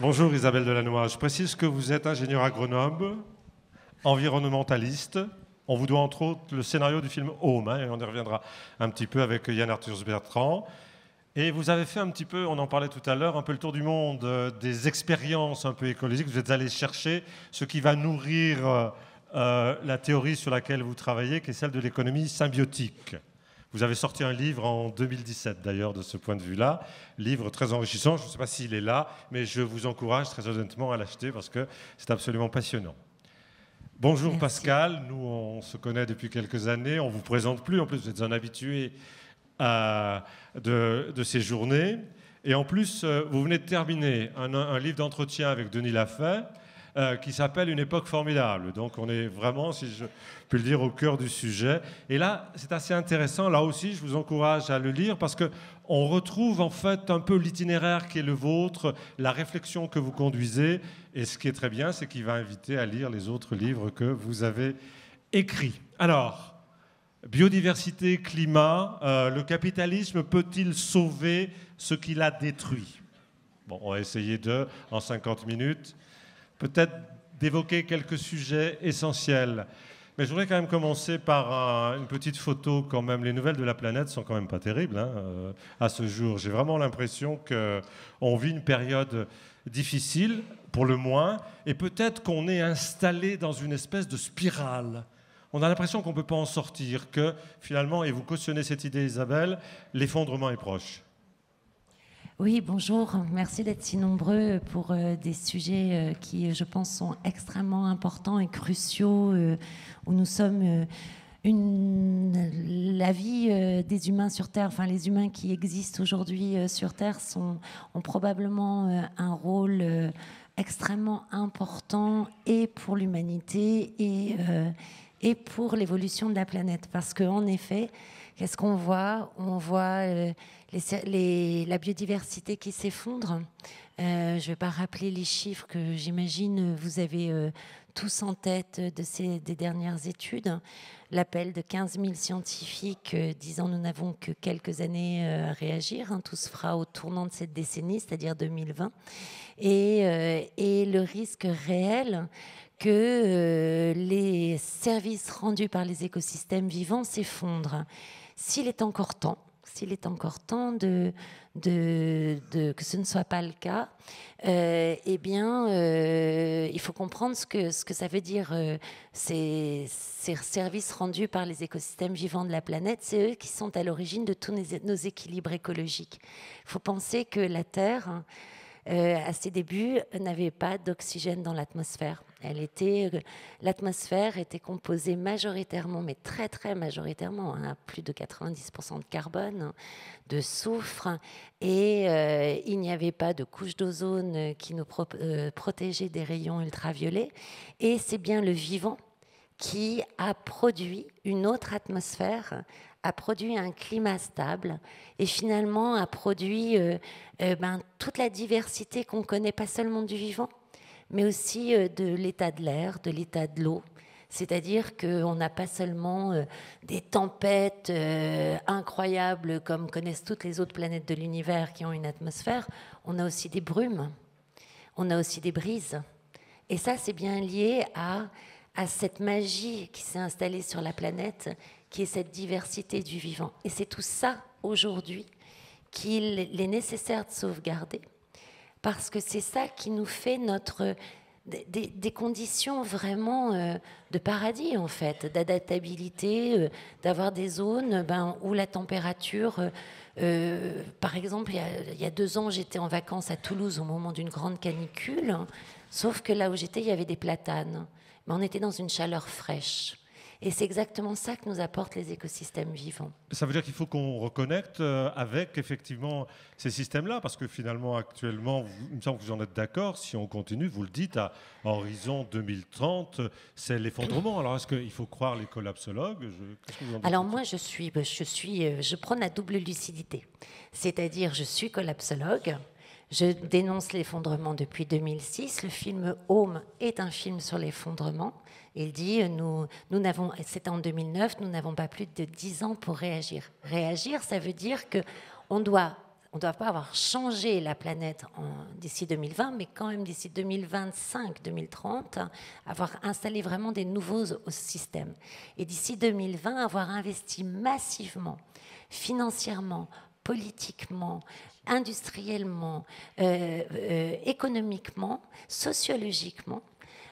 Bonjour Isabelle Delannoy. Je précise que vous êtes ingénieur agronome, environnementaliste. On vous doit entre autres le scénario du film Home, hein, et on y reviendra un petit peu avec Yann Arthur Bertrand. Et vous avez fait un petit peu, on en parlait tout à l'heure, un peu le tour du monde euh, des expériences un peu écologiques. Vous êtes allé chercher ce qui va nourrir euh, euh, la théorie sur laquelle vous travaillez, qui est celle de l'économie symbiotique. Vous avez sorti un livre en 2017 d'ailleurs de ce point de vue-là, livre très enrichissant. Je ne sais pas s'il est là, mais je vous encourage très honnêtement à l'acheter parce que c'est absolument passionnant. Bonjour Pascal, nous on se connaît depuis quelques années, on ne vous présente plus, en plus vous êtes un habitué de, ces journées. Et en plus, euh, vous venez de terminer un, livre d'entretien avec Denis Lafay euh, qui s'appelle Une époque formidable. Donc on est vraiment, si je puis le dire, au cœur du sujet. Et là, c'est assez intéressant. Là aussi, je vous encourage à le lire parce que on retrouve en fait un peu l'itinéraire qui est le vôtre, la réflexion que vous conduisez. Et ce qui est très bien, c'est qu'il va inviter à lire les autres livres que vous avez écrits. Alors, Biodiversité, climat, euh, le capitalisme peut-il sauver ce qu'il a détruit? Bon, on va essayer de, en 50 minutes, peut-être d'évoquer quelques sujets essentiels. Mais je voudrais quand même commencer par une petite photo quand même. Les nouvelles de la planète sont quand même pas terribles hein, euh, à ce jour. J'ai vraiment l'impression qu'on vit une période difficile, pour le moins, et peut-être qu'on est installé dans une espèce de spirale on a l'impression qu'on ne peut pas en sortir, que finalement, et vous cautionnez cette idée Isabelle, l'effondrement est proche. Oui, bonjour. Merci d'être si nombreux pour euh, des sujets euh, qui, je pense, sont extrêmement importants et cruciaux, euh, où nous sommes la vie des humains sur Terre, enfin les humains qui existent aujourd'hui sur Terre, sont, ont probablement un rôle extrêmement important et pour l'humanité et et pour l'évolution de la planète. Parce qu'en effet, qu'est-ce qu'on voit? On voit euh, la biodiversité qui s'effondre. Euh, je ne vais pas rappeler les chiffres que j'imagine vous avez euh, tous en tête de ces des dernières études. L'appel de 15 000 scientifiques disant nous n'avons que quelques années à réagir. Hein, tout se fera au tournant de cette décennie, c'est-à-dire 2020. Et, le risque réel que euh, les services rendus par les écosystèmes vivants s'effondrent. S'il est encore temps, s'il est encore temps de, de, que ce ne soit pas le cas, euh, eh bien, euh, il faut comprendre ce que, ce que ça veut dire, ces, ces, services rendus par les écosystèmes vivants de la planète. C'est eux qui sont à l'origine de tous nos équilibres écologiques. Il faut penser que la Terre, à ses débuts, n'avait pas d'oxygène dans l'atmosphère. Elle était, euh, l'atmosphère était composée majoritairement, mais très très majoritairement, hein, plus de 90% de carbone, de soufre, et euh, il n'y avait pas de couche d'ozone qui nous euh, protégeait des rayons ultraviolets. Et c'est bien le vivant qui a produit une autre atmosphère a produit un climat stable et finalement a produit ben, toute la diversité qu'on connaît pas seulement du vivant, mais aussi euh, de l'état de l'air, de l'état de l'eau. C'est-à-dire qu'on n'a pas seulement euh, des tempêtes euh, incroyables comme connaissent toutes les autres planètes de l'univers qui ont une atmosphère, on a aussi des brumes, on a aussi des brises. Et ça, c'est bien lié à, à cette magie qui s'est installée sur la planète, qui est cette diversité du vivant. Et c'est tout ça, aujourd'hui, qu'il est nécessaire de sauvegarder parce que c'est ça qui nous fait notre des, conditions vraiment euh, de paradis en fait, d'adaptabilité, euh, d'avoir des zones ben, où la température, euh, par exemple, il y, a, il y, a, deux ans, j'étais en vacances à Toulouse au moment d'une grande canicule, sauf que là où j'étais, il y avait des platanes, mais on était dans une chaleur fraîche. Et c'est exactement ça que nous apportent les écosystèmes vivants. Ça veut dire qu'il faut qu'on reconnecte euh, avec effectivement ces systèmes-là, parce que finalement, actuellement, il me semble que vous en êtes d'accord, si on continue, vous le dites, à horizon 2030, c'est l'effondrement. Alors est-ce qu'il faut croire les collapsologues? Alors moi, je suis, je suis, euh, je prends la double lucidité. C'est-à-dire, je suis collapsologue, je dénonce l'effondrement depuis 2006. Le film Home est un film sur l'effondrement. Il dit, nous, nous n'avons, c'était en 2009, nous n'avons pas plus de 10 ans pour réagir. Réagir, ça veut dire que on doit, on ne doit pas avoir changé la planète d'ici 2020, mais quand même d'ici 2025-2030, avoir installé vraiment des nouveaux systèmes. Et d'ici 2020, avoir investi massivement, financièrement, politiquement, industriellement, euh, euh, économiquement, sociologiquement,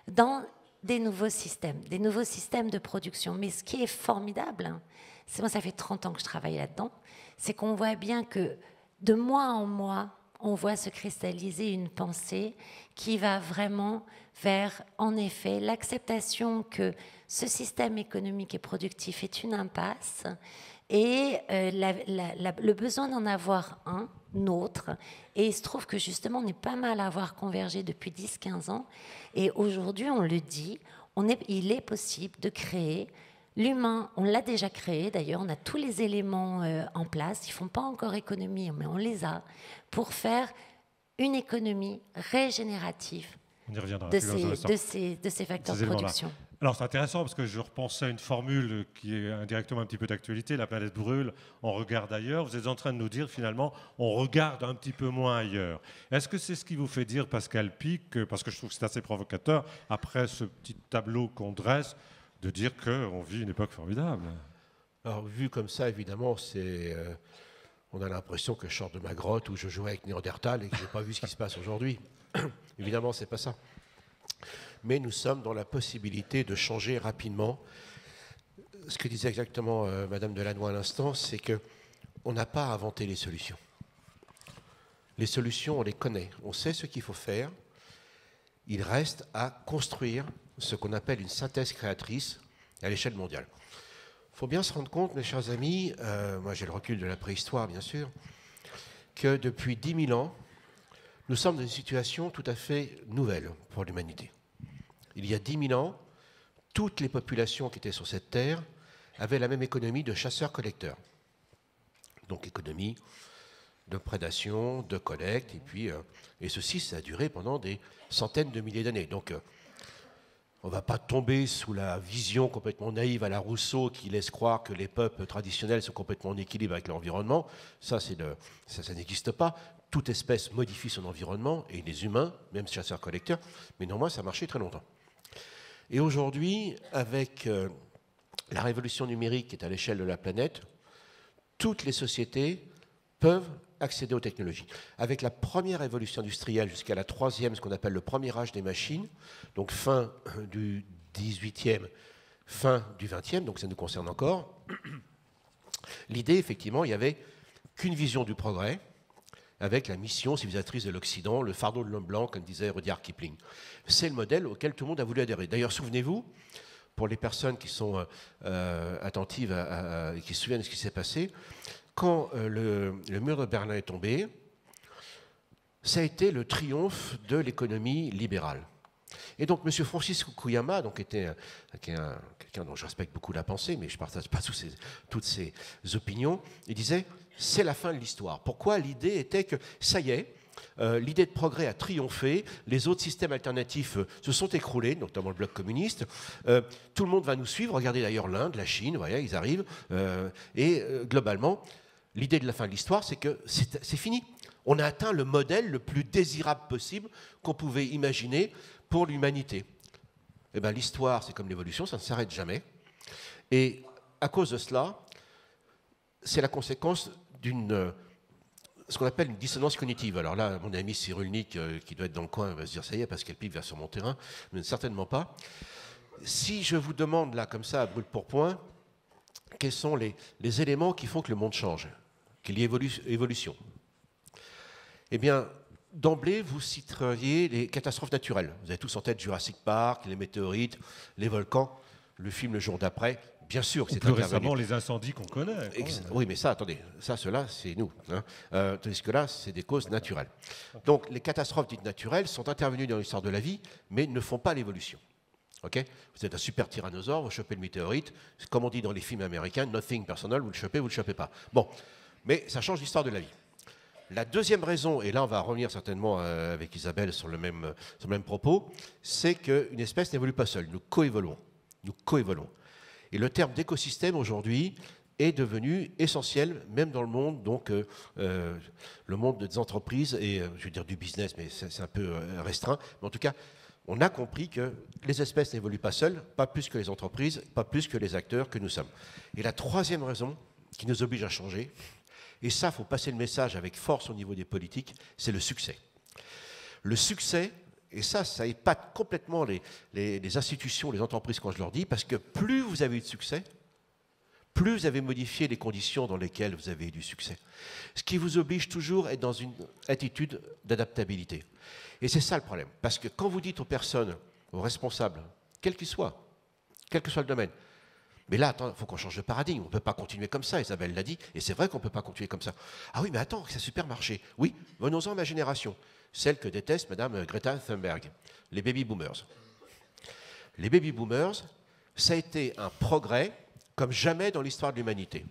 dans des nouveaux systèmes, des nouveaux systèmes de production. Mais ce qui est formidable, hein, c'est moi, ça fait 30 ans que je travaille là-dedans, c'est qu'on voit bien que de mois en mois, on voit se cristalliser une pensée qui va vraiment vers, en effet, l'acceptation que ce système économique et productif est une impasse et euh, le besoin d'en avoir un, autre. Et il se trouve que justement, on est pas mal à avoir convergé depuis 10-15 ans. Et aujourd'hui, on le dit, on est, il est possible de créer L'humain, on l'a déjà créé d'ailleurs, on a tous les éléments euh, en place, ils ne font pas encore économie, mais on les a, pour faire une économie régénérative de, ces, de, ces, facteurs de production. Alors c'est intéressant parce que je repensais à une formule qui est indirectement un petit peu d'actualité, la planète brûle, on regarde ailleurs. Vous êtes en train de nous dire finalement, on regarde un petit peu moins ailleurs. Est-ce que c'est ce qui vous fait dire, Pascal Pic, parce que je trouve que c'est assez provocateur, après ce petit tableau qu'on dresse, de dire qu'on vit une époque formidable? Alors, vu comme ça, évidemment, c'est, euh, on a l'impression que je sors de ma grotte où je jouais avec Néandertal et que je n'ai pas vu ce qui se passe aujourd'hui. évidemment, c'est pas ça. Mais nous sommes dans la possibilité de changer rapidement. Ce que disait exactement euh, Madame Delannoy à l'instant, c'est que on n'a pas inventé les solutions. Les solutions, on les connaît, on sait ce qu'il faut faire. Il reste à construire ce qu'on appelle une synthèse créatrice à l'échelle mondiale. Il faut bien se rendre compte, mes chers amis, euh, moi j'ai le recul de la préhistoire bien sûr, que depuis 10 000 ans, nous sommes dans une situation tout à fait nouvelle pour l'humanité. Il y a 10 000 ans, toutes les populations qui étaient sur cette terre avaient la même économie de chasseurs-collecteurs. Donc économie de prédation, de collecte, et puis euh, et ceci ça a duré pendant des centaines de milliers d'années. Donc euh, on ne va pas tomber sous la vision complètement naïve à la Rousseau qui laisse croire que les peuples traditionnels sont complètement en équilibre avec l'environnement. Ça, ça, ça n'existe pas. Toute espèce modifie son environnement, et les humains, même chasseurs-collecteurs, mais néanmoins, ça a marché très longtemps. Et aujourd'hui, avec euh, la révolution numérique qui est à l'échelle de la planète, toutes les sociétés peuvent accéder aux technologies. Avec la première révolution industrielle jusqu'à la troisième, ce qu'on appelle le premier âge des machines, donc fin du 18e, fin du 20e, donc ça nous concerne encore, l'idée, effectivement, il n'y avait qu'une vision du progrès, avec la mission civilisatrice de l'Occident, le fardeau de l'homme blanc, comme disait Rudyard Kipling. C'est le modèle auquel tout le monde a voulu adhérer. D'ailleurs, souvenez-vous, pour les personnes qui sont euh, attentives et qui se souviennent de ce qui s'est passé, quand euh, le, mur de Berlin est tombé, ça a été le triomphe de l'économie libérale. Et donc, M. Francis Fukuyama, donc, était quelqu'un dont je respecte beaucoup la pensée, mais je ne partage pas toutes ses opinions, il disait c'est la fin de l'histoire. Pourquoi L'idée était que ça y est, euh, l'idée de progrès a triomphé, les autres systèmes alternatifs euh, se sont écroulés, notamment le bloc communiste. tout le monde va nous suivre. Regardez d'ailleurs l'Inde, la Chine, ils arrivent. et globalement, L'idée de la fin de l'histoire, c'est que c'est fini. On a atteint le modèle le plus désirable possible qu'on pouvait imaginer pour l'humanité. Eh bien, l'histoire, c'est comme l'évolution, ça ne s'arrête jamais. Et à cause de cela, c'est la conséquence d'une ce qu'on appelle une dissonance cognitive. Alors là, mon ami Cyrulnik, euh, qui doit être dans le coin, va se dire ça y est, Pascal Pic va sur mon terrain, mais certainement pas. Si je vous demande là, comme ça, à brûle pour point, quels sont les, les éléments qui font que le monde change qu'il y ait évolution? Eh bien, d'emblée, vous citeriez les catastrophes naturelles. Vous avez tous en tête Jurassic Park, les météorites, les volcans, le film Le jour d'après. Bien sûr que c'est plus récemment les incendies qu'on connaît. Oui, mais ça, attendez, ça, cela, c'est nous. Hein. Euh, tandis que là, c'est des causes naturelles. Donc, les catastrophes dites naturelles sont intervenues dans l'histoire de la vie, mais ne font pas l'évolution. Ok? Vous êtes un super tyrannosaure, vous chopez le météorite, comme on dit dans les films américains, nothing personal, vous le chopez, vous le chopez pas. Bon, mais ça change l'histoire de la vie. La deuxième raison, et là on va revenir certainement euh, avec Isabelle sur le même, sur le même propos, c'est qu'une espèce n'évolue pas seule, nous coévoluons. Nous coévoluons. Et le terme d'écosystème aujourd'hui est devenu essentiel, même dans le monde, donc euh, euh, le monde des entreprises et, euh, je veux dire, du business, mais c'est un peu restreint. Mais en tout cas, on a compris que les espèces n'évoluent pas seules, pas plus que les entreprises, pas plus que les acteurs que nous sommes. Et la troisième raison qui nous oblige à changer, et ça, faut passer le message avec force au niveau des politiques, c'est le succès. Le succès, et ça, ça épate complètement les, institutions, les entreprises quand je leur dis, parce que plus vous avez eu de succès, plus vous avez modifié les conditions dans lesquelles vous avez eu du succès. Ce qui vous oblige toujours à être dans une attitude d'adaptabilité. Et c'est ça le problème. Parce que quand vous dites aux personnes, aux responsables, quels qu'ils soient, quel que soit le domaine, mais là, attends, il faut qu'on change de paradigme. On ne peut pas continuer comme ça, Isabelle l'a dit, et c'est vrai qu'on ne peut pas continuer comme ça. Ah oui, mais attends, ça a super marché. Oui, venons-en à ma génération, celle que déteste Madame Greta Thunberg, les baby boomers. Les baby boomers, ça a été un progrès comme jamais dans l'histoire de l'humanité.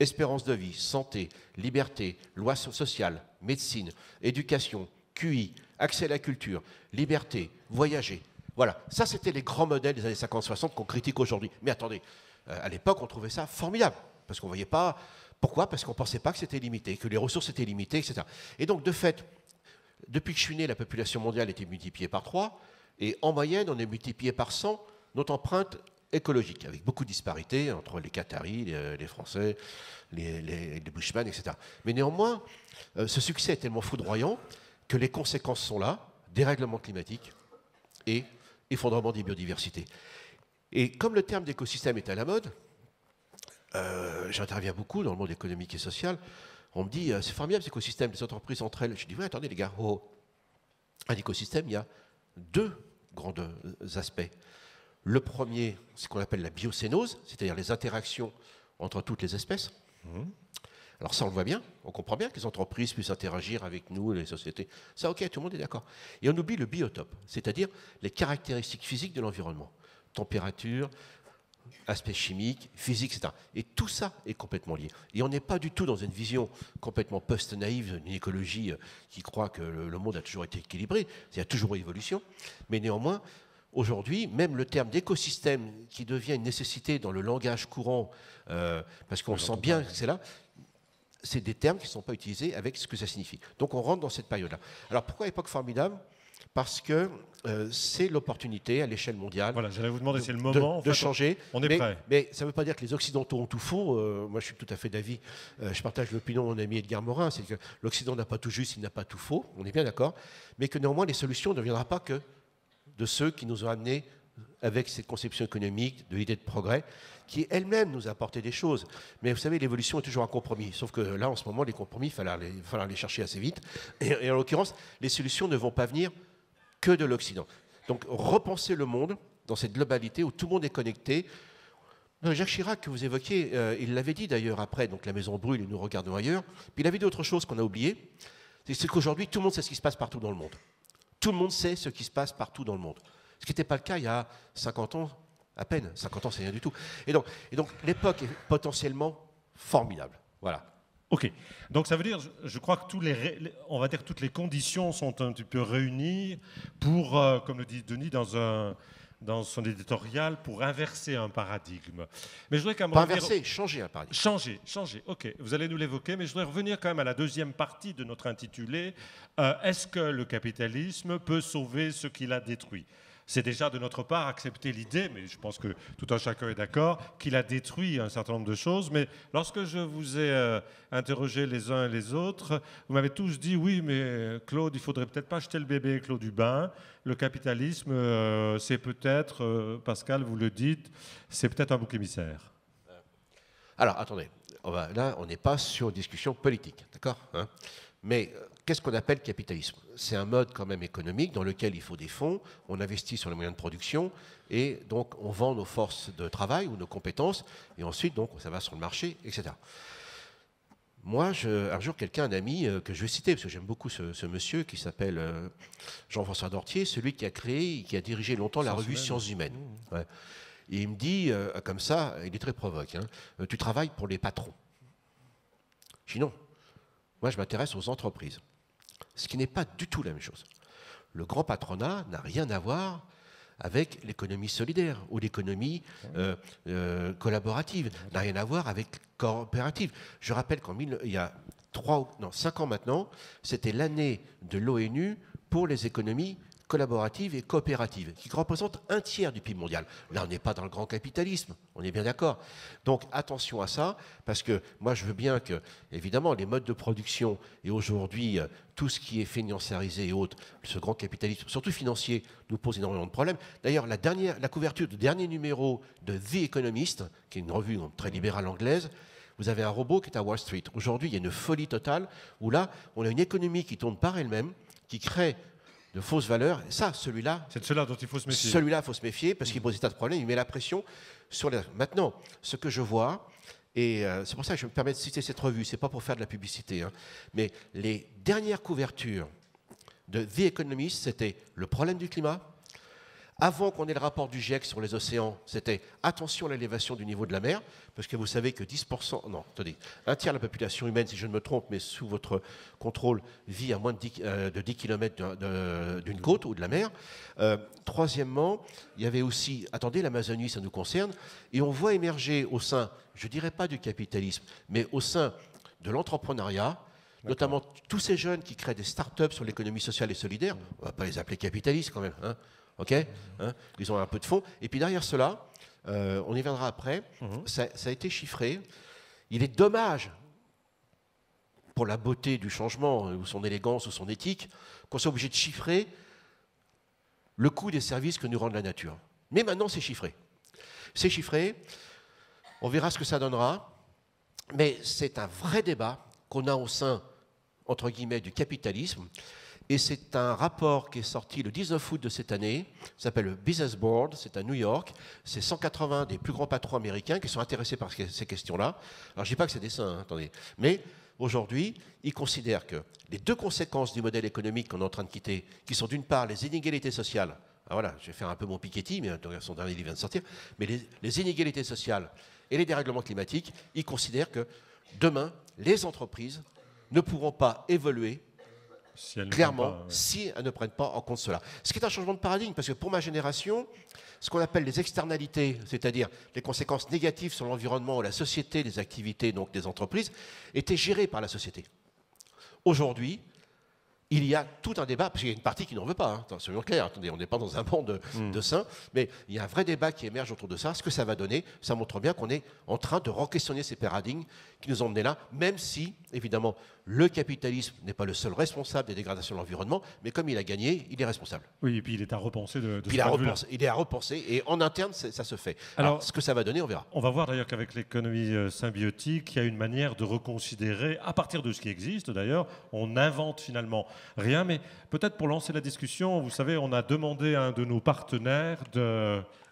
Espérance de vie, santé, liberté, loi so- sociale, médecine, éducation, QI, accès à la culture, liberté, voyager. Voilà, ça c'était les grands modèles des années 50-60 qu'on critique aujourd'hui. Mais attendez, euh, à l'époque on trouvait ça formidable, parce qu'on ne voyait pas... Pourquoi? Parce qu'on ne pensait pas que c'était limité, que les ressources étaient limitées, etc. Et donc de fait, depuis que je suis né, la population mondiale a été multipliée par 3, et en moyenne, on est multiplié par 100 notre empreinte écologique, avec beaucoup de disparités entre les Qataris, les, les Français, les, les, les Bushmen, etc. Mais néanmoins, euh, ce succès est tellement foudroyant que les conséquences sont là, dérèglement climatique et effondrement des biodiversités. Et comme le terme d'écosystème est à la mode, euh, j'interviens beaucoup dans le monde économique et social. On me dit, euh, c'est formidable cet écosystème, les entreprises entre elles. Je dis, oui, attendez les gars, oh, un écosystème, il y a deux grands euh, aspects. Le premier, c'est ce qu'on appelle la biocénose, c'est-à-dire les interactions entre toutes les espèces. Alors ça, on le voit bien, on comprend bien que les entreprises puissent interagir avec nous, les sociétés. Ça, ok, tout le monde est d'accord. Et on oublie le biotope, c'est-à-dire les caractéristiques physiques de l'environnement. Température, aspects chimiques, physiques, etc. Et tout ça est complètement lié. Et on n'est pas du tout dans une vision complètement post-naïve d'une écologie euh, qui croit que le, monde a toujours été équilibré. Il y a toujours eu évolution. Mais néanmoins, aujourd'hui, même le terme d'écosystème qui devient une nécessité dans le langage courant, euh, parce qu'on sent bien que c'est là, c'est des termes qui ne sont pas utilisés avec ce que ça signifie. Donc on rentre dans cette période-là. Alors pourquoi époque formidable Parce que euh, c'est l'opportunité à l'échelle mondiale Voilà, j'allais vous demander, c'est le de- moment. en de, changer. on est mais, prêt. Mais ça ne veut pas dire que les Occidentaux ont tout faux. Euh, moi, je suis tout à fait d'avis. Euh, je partage l'opinion de mon ami Edgar Morin. C'est que l'Occident n'a pas tout juste, il n'a pas tout faux. On est bien d'accord. Mais que néanmoins, les solutions ne viendront pas que de ceux qui nous ont amenés avec cette conception économique, de l'idée de progrès, qui elle-même nous a apporté des choses. Mais vous savez, l'évolution est toujours un compromis. Sauf que là, en ce moment, les compromis, il va falloir les, il va falloir les chercher assez vite. Et, et en l'occurrence, les solutions ne vont pas venir que de l'Occident. Donc, repenser le monde dans cette globalité où tout le monde est connecté. Jacques Chirac, que vous évoquiez, euh, il l'avait dit d'ailleurs après, donc la maison brûle et nous regardons ailleurs. Puis il avait dit autre chose qu'on a oublié, c'est qu'aujourd'hui, tout le monde sait ce qui se passe partout dans le monde. Tout le monde sait ce qui se passe partout dans le monde. Ce qui n'était pas le cas il y a 50 ans, à peine. 50 ans, c'est rien du tout. Et donc l'époque est potentiellement formidable. Voilà. Ok. Donc ça veut dire, je, crois que tous les, ré- les- on va dire que toutes les conditions sont un petit peu réunies pour, euh, comme le dit Denis dans un dans son éditorial, pour inverser un paradigme. Mais je voudrais quand même Pas revenir- inverser, changer un paradigme. Changer, changer, ok. Vous allez nous l'évoquer, mais je voudrais revenir quand même à la deuxième partie de notre intitulé. Euh, Est-ce que le capitalisme peut sauver ce qu'il a détruit? C'est déjà de notre part accepter l'idée, mais je pense que tout un chacun est d'accord, qu'il a détruit un certain nombre de choses. Mais lorsque je vous ai euh, interrogé les uns et les autres, vous m'avez tous dit oui, mais Claude, il faudrait peut-être pas jeter le bébé Claude du bain. Le capitalisme, euh, c'est peut-être, euh, Pascal, vous le dites, c'est peut-être un bouc émissaire. Alors, attendez. On va- là, on n'est pas sur discussion politique, d'accord hein? Mais euh, qu'est-ce qu'on appelle capitalisme? C'est un mode quand même économique dans lequel il faut des fonds, on investit sur les moyens de production, et donc on vend nos forces de travail ou nos compétences, et ensuite, donc, ça va sur le marché, etc. Moi, je- un jour, quelqu'un, un ami euh, que je vais citer, parce que j'aime beaucoup ce, ce monsieur qui s'appelle euh, Jean-François Dortier, celui qui a créé et qui a dirigé longtemps la revue. Sciences Humaines. Ouais. Et il me dit, euh, comme ça, il est très provoque, hein, tu travailles pour les patrons. Je dis non, moi je m'intéresse aux entreprises. Ce qui n'est pas du tout la même chose. Le grand patronat n'a rien à voir avec l'économie solidaire ou l'économie euh, euh, collaborative. N'a rien à voir avec coopérative. Je rappelle qu'en il y a trois, non, cinq ans maintenant, c'était l'année de l'ONU pour les économies collaborative et coopérative, qui représente un tiers du PIB mondial. Là, on n'est pas dans le grand capitalisme, on est bien d'accord. Donc attention à ça, parce que moi, je veux bien que, évidemment, les modes de production et aujourd'hui, euh, tout ce qui est financiarisé et autres, ce grand capitalisme, surtout financier, nous pose énormément de problèmes. D'ailleurs, la, la couverture du dernier numéro de The Economist, qui est une revue très libérale anglaise, vous avez un robot qui est à Wall Street. Aujourd'hui, il y a une folie totale où là, on a une économie qui tourne par elle-même, qui crée de fausses valeurs. ça, celui-là. C'est de cela dont il faut se méfier. Celui-là, il faut se méfier parce qu'il pose des tas de problèmes. Il met la pression sur les. Maintenant, ce que je vois, et euh, c'est pour ça que je me permets de citer cette revue, c'est pas pour faire de la publicité, hein, mais les dernières couvertures de The Economist, c'était le problème du climat, avant qu'on ait le rapport du GIEC sur les océans, c'était attention à l'élévation du niveau de la mer, parce que vous savez que 10%, non, attendez, un tiers de la population humaine, si je ne me trompe, mais sous votre contrôle, vit à moins de 10, euh, km d'une côte ou de la mer. Euh, troisièmement, il y avait aussi, attendez, l'Amazonie, ça nous concerne, et on voit émerger au sein, je ne dirais pas du capitalisme, mais au sein de l'entrepreneuriat, notamment tous ces jeunes qui créent des start-up sur l'économie sociale et solidaire, on ne va pas les appeler capitalistes quand même, hein, OK hein Ils ont un peu de fond. Et puis derrière cela, euh, on y viendra après, mhm. ça, a été chiffré. Il est dommage, pour la beauté du changement, ou son élégance, ou son éthique, qu'on soit obligé de chiffrer le coût des services que nous rend la nature. Mais maintenant, c'est chiffré. C'est chiffré. On verra ce que ça donnera. Mais c'est un vrai débat qu'on a au sein, entre guillemets, du capitalisme. Et c'est un rapport qui est sorti le 19 août de cette année, s'appelle le Business Board, c'est à New York. C'est 180 des plus grands patrons américains qui sont intéressés par ces questions-là. Alors je dis pas que c'est des saints, hein, attendez. Mais aujourd'hui, ils considèrent que les deux conséquences du modèle économique qu'on est en train de quitter, qui sont d'une part les inégalités sociales, alors voilà, je vais faire un peu mon Piketty, mais son dernier livre vient de sortir, mais les inégalités sociales et les dérèglements climatiques, ils considèrent que demain, les entreprises ne pourront pas évoluer clairement, si elles ne prennent pas en compte cela. Ce qui est un changement de paradigme, parce que pour ma génération, ce qu'on appelle les externalités, c'est-à-dire les conséquences négatives sur l'environnement, la société, les activités, donc des entreprises, étaient gérées par la société. Aujourd'hui, il y a tout un débat, parce qu'il y a une partie qui n'en veut pas, hein, soyons clairs, attendez, on n'est pas dans un monde hmm. de, saints, mais il y a un vrai débat qui émerge autour de ça. Ce que ça va donner, ça montre bien qu'on est en train de re-questionner ces paradigmes qui nous ont menés là, même si, évidemment, le capitalisme n'est pas le seul responsable des dégradations de l'environnement, mais comme il a gagné, il est responsable. Oui, et puis il est à repenser de, il, a il est à repenser, et en interne, ça se fait. Alors, ce que ça va donner, on verra. On va voir d'ailleurs qu'avec l'économie euh, symbiotique, il y a une manière de reconsidérer, à partir de ce qui existe d'ailleurs, on invente finalement rien, mais peut-être pour lancer la discussion, vous savez, on a demandé à un de nos partenaires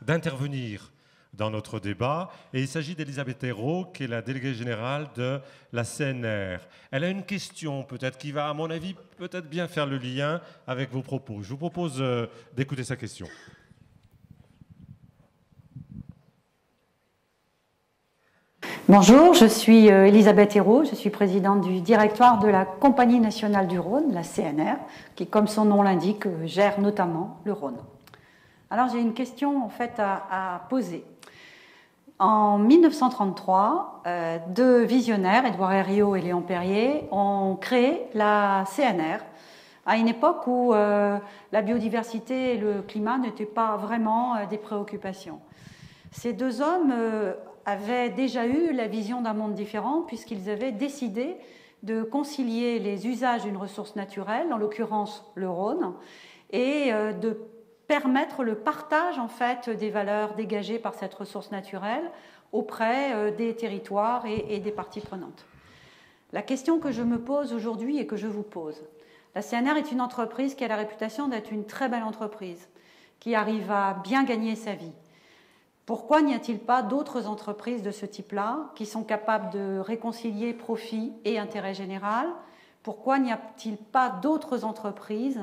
d'intervenir dans notre débat. Et il s'agit d'Elisabeth Hérault, qui est la déléguée générale de la CNR. Elle a une question, peut-être, qui va, à mon avis, peut-être bien faire le lien avec vos propos. Je vous propose euh, d'écouter sa question. Bonjour, je suis euh, Elisabeth Hérault, je suis présidente du directoire de la Compagnie nationale du Rhône, la CNR, qui, comme son nom l'indique, gère notamment le Rhône. Alors j'ai une question en fait à poser. En 1933, euh, deux visionnaires, Édouard Herriot et Léon Perrier, ont créé la CNR à une époque où euh, la biodiversité et le climat n'étaient pas vraiment euh, des préoccupations. Ces deux hommes avaient déjà eu la vision d'un monde différent puisqu'ils avaient décidé de concilier les usages d'une ressource naturelle, en l'occurrence le Rhône, et de permettre le partage en fait des valeurs dégagées par cette ressource naturelle auprès euh, des territoires et, des parties prenantes. La question que je me pose aujourd'hui et que je vous pose, la CNR est une entreprise qui a la réputation d'être une très belle entreprise, qui arrive à bien gagner sa vie. Pourquoi n'y a-t-il pas d'autres entreprises de ce type-là qui sont capables de réconcilier profit et intérêt général? Pourquoi n'y a-t-il pas d'autres entreprises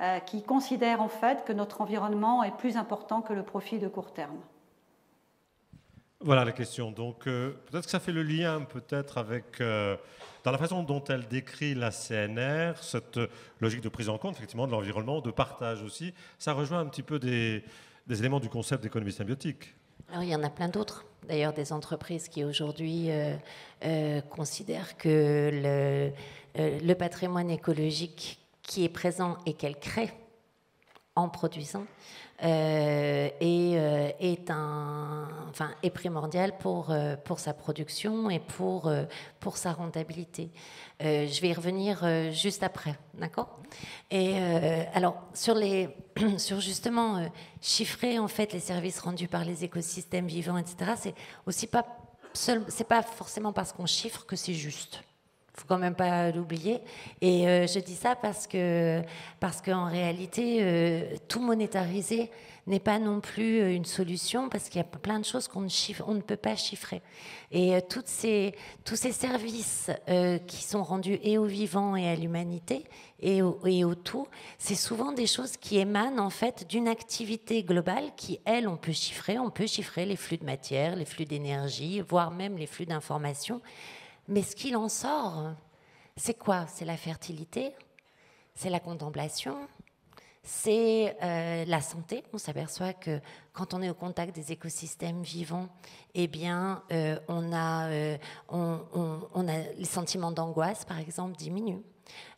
euh, qui considèrent en fait que notre environnement est plus important que le profit de court terme? Voilà la question. Donc euh, peut-être que ça fait le lien peut-être avec, euh, dans la façon dont elle décrit la CNR, cette logique de prise en compte effectivement de l'environnement, de partage aussi. Ça rejoint un petit peu des, des éléments du concept d'économie symbiotique. Alors, il y en a plein d'autres. D'ailleurs, des entreprises qui aujourd'hui euh, euh, considèrent que le, euh, le, patrimoine écologique qui est présent et qu'elles créent en produisant euh, est, euh, est, un, primordial pour, euh, pour sa production et pour, pour sa rentabilité. je vais y revenir juste après, d'accord? Et alors, sur, les, sur justement chiffrer en fait les services rendus par les écosystèmes vivants, etc., c'est aussi pas, c'est pas forcément parce qu'on chiffre que c'est juste faut quand même pas l'oublier. Et euh, je dis ça parce que parce qu'en réalité, euh, tout monétariser n'est pas non plus euh, une solution parce qu'il y a plein de choses qu'on ne chiffre, on ne peut pas chiffrer. Et toutes ces tous ces services qui sont rendus et aux vivants et à l'humanité et au, et au tout, c'est souvent des choses qui émanent en fait d'une activité globale qui, elle, on peut chiffrer. On peut chiffrer les flux de matière, les flux d'énergie, voire même les flux d'informations. Mais ce qu'il en sort, c'est quoi? C'est la fertilité, c'est la contemplation, c'est euh, la santé. On s'aperçoit que quand on est au contact des écosystèmes vivants, eh bien, euh, euh, on, a les sentiments d'angoisse, par exemple, diminuent.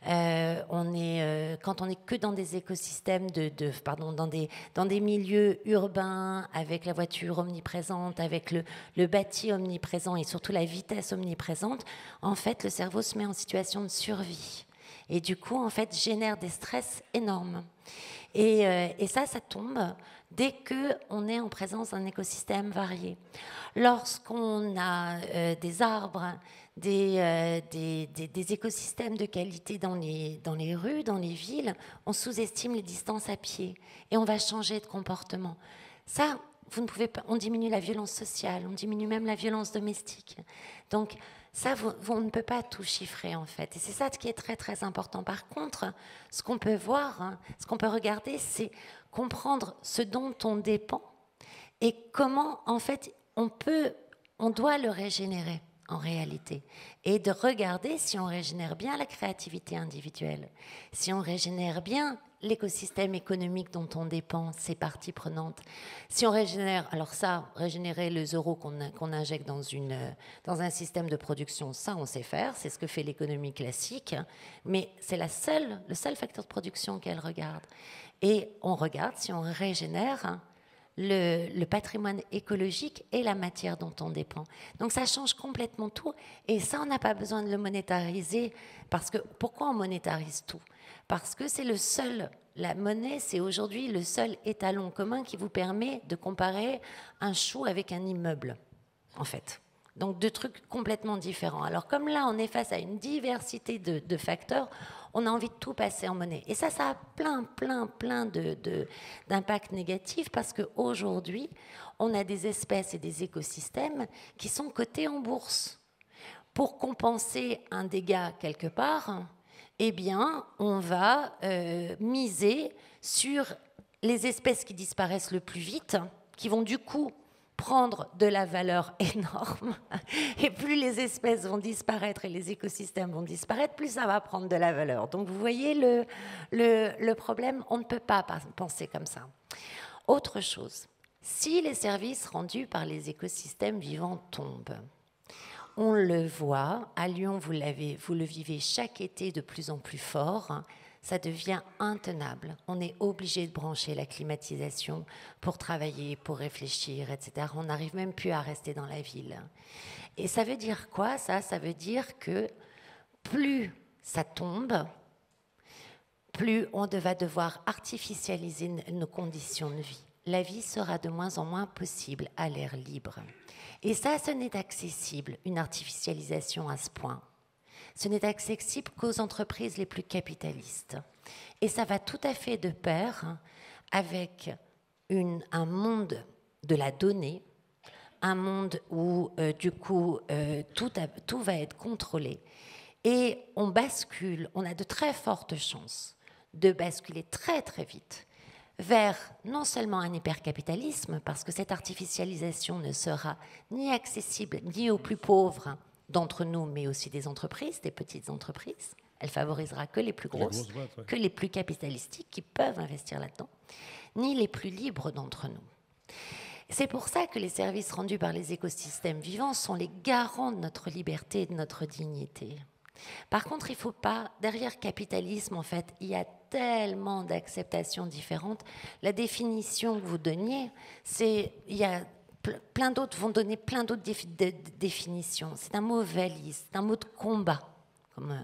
Euh, on est, euh, quand on n'est que dans des écosystèmes, de, pardon, dans des, dans des milieux urbains, avec la voiture omniprésente, avec le, le, bâti omniprésent et surtout la vitesse omniprésente, en fait, le cerveau se met en situation de survie. Et du coup, en fait, génère des stress énormes. Et, euh, et ça, ça tombe dès qu'on est en présence d'un écosystème varié. Lorsqu'on a des arbres, euh, des, des, écosystèmes de qualité dans les, dans les rues, dans les villes, on sous-estime les distances à pied et on va changer de comportement. Ça, vous ne pouvez pas, on diminue la violence sociale, on diminue même la violence domestique. Donc, ça, on ne peut pas tout chiffrer en fait. Et c'est ça qui est très très important. Par contre, ce qu'on peut voir, hein, ce qu'on peut regarder, c'est comprendre ce dont on dépend et comment en fait on peut, on doit le régénérer en réalité, et de regarder si on régénère bien la créativité individuelle, si on régénère bien l'écosystème économique dont on dépend, ses parties prenantes, si on régénère, alors ça, régénérer les euros qu'on injecte dans, une, dans un système de production, ça on sait faire, c'est ce que fait l'économie classique, mais c'est le seul facteur de production qu'elle regarde. Et on regarde si on régénère le, patrimoine écologique et la matière dont on dépend. Donc ça change complètement tout et ça, on n'a pas besoin de le monétariser parce que pourquoi on monétarise tout? Parce que c'est le seul, la monnaie, c'est aujourd'hui le seul étalon commun qui vous permet de comparer un chou avec un immeuble, en fait. Donc deux trucs complètement différents. Alors comme là, on est face à une diversité de facteurs, on a envie de tout passer en monnaie. Et ça, ça a plein, plein, plein d'impacts de, négatifs parce qu'aujourd'hui, on a des espèces et des écosystèmes qui sont cotés en bourse. Pour compenser un dégât quelque part, eh bien, on va euh, miser sur les espèces qui disparaissent le plus vite, qui vont du coup prendre de la valeur énorme. Et plus les espèces vont disparaître et les écosystèmes vont disparaître, plus ça va prendre de la valeur. Donc vous voyez le, le, problème, on ne peut pas penser comme ça. Autre chose, si les services rendus par les écosystèmes vivants tombent, on le voit, à Lyon, vous, vous le vivez chaque été de plus en plus fort ça devient intenable. On est obligé de brancher la climatisation pour travailler, pour réfléchir, etc. On n'arrive même plus à rester dans la ville. Et ça veut dire quoi ça? Ça veut dire que plus ça tombe, plus on va devoir artificialiser nos conditions de vie. La vie sera de moins en moins possible à l'air libre. Et ça, ce n'est accessible, une artificialisation à ce point ce n'est accessible qu'aux entreprises les plus capitalistes. Et ça va tout à fait de pair avec un monde de la donnée, un monde où, euh, du coup, euh, tout, tout va être contrôlé. Et on bascule, on a de très fortes chances de basculer très très vite vers non seulement un hypercapitalisme, parce que cette artificialisation ne sera ni accessible ni aux plus pauvres, d'entre nous, mais aussi des entreprises, des petites entreprises. Elle favorisera que les plus grosses, que les plus capitalistiques qui peuvent investir là-dedans, ni les plus libres d'entre nous. C'est pour ça que les services rendus par les écosystèmes vivants sont les garants de notre liberté et de notre dignité. Par contre, il ne faut pas, derrière capitalisme, en fait, il y a tellement d'acceptations différentes. La définition que vous donniez, c'est, il y a plein d'autres vont donner plein d'autres définitions. C'est un mot valise, c'est un mot de combat. Euh,